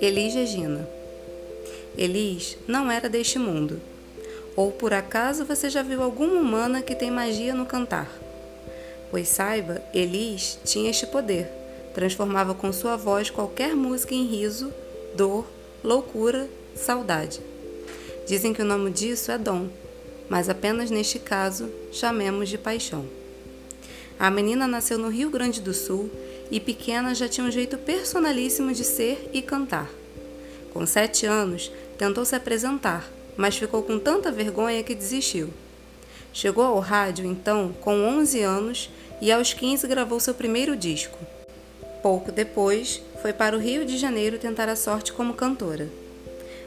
Elis Regina Elis não era deste mundo. Ou por acaso você já viu alguma humana que tem magia no cantar? Pois saiba, Elis tinha este poder. Transformava com sua voz qualquer música em riso, dor, loucura, saudade. Dizem que o nome disso é dom, mas apenas neste caso chamemos de paixão. A menina nasceu no Rio Grande do Sul e pequena já tinha um jeito personalíssimo de ser e cantar. Com sete anos, tentou se apresentar, mas ficou com tanta vergonha que desistiu. Chegou ao rádio, então, com 11 anos e aos 15 gravou seu primeiro disco. Pouco depois, foi para o Rio de Janeiro tentar a sorte como cantora.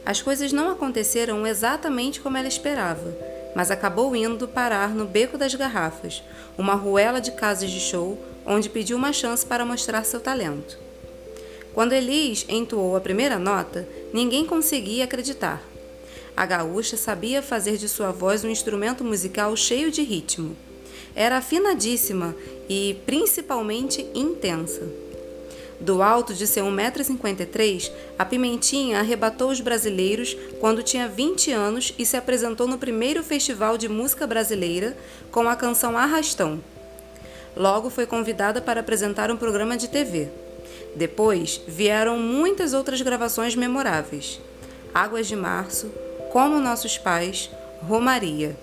As coisas não aconteceram exatamente como ela esperava, mas acabou indo parar no Beco das Garrafas, uma ruela de casas de show onde pediu uma chance para mostrar seu talento. Quando Elis entoou a primeira nota, ninguém conseguia acreditar. A gaúcha sabia fazer de sua voz um instrumento musical cheio de ritmo. Era afinadíssima e, principalmente, intensa. Do alto de seu 1,53m, a Pimentinha arrebatou os brasileiros quando tinha 20 anos e se apresentou no primeiro Festival de Música Brasileira com a canção Arrastão. Logo foi convidada para apresentar um programa de TV. Depois vieram muitas outras gravações memoráveis: Águas de Março, Como Nossos Pais, Romaria.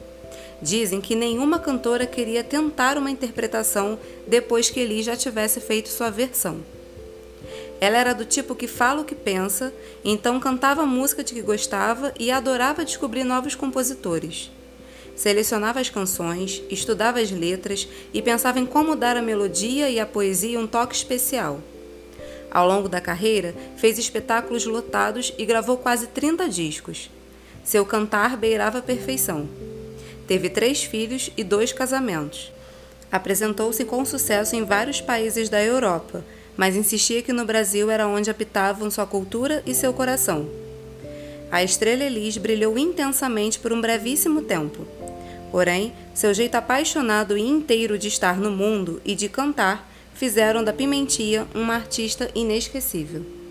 Dizem que nenhuma cantora queria tentar uma interpretação depois que Elis já tivesse feito sua versão. Ela era do tipo que fala o que pensa, então cantava música de que gostava e adorava descobrir novos compositores. Selecionava as canções, estudava as letras e pensava em como dar à melodia e à poesia um toque especial. Ao longo da carreira, fez espetáculos lotados e gravou quase 30 discos. Seu cantar beirava a perfeição. Teve três filhos e dois casamentos. Apresentou-se com sucesso em vários países da Europa, mas insistia que no Brasil era onde habitavam sua cultura e seu coração. A estrela Elis brilhou intensamente por um brevíssimo tempo. Porém, seu jeito apaixonado e inteiro de estar no mundo e de cantar fizeram da Pimentia uma artista inesquecível.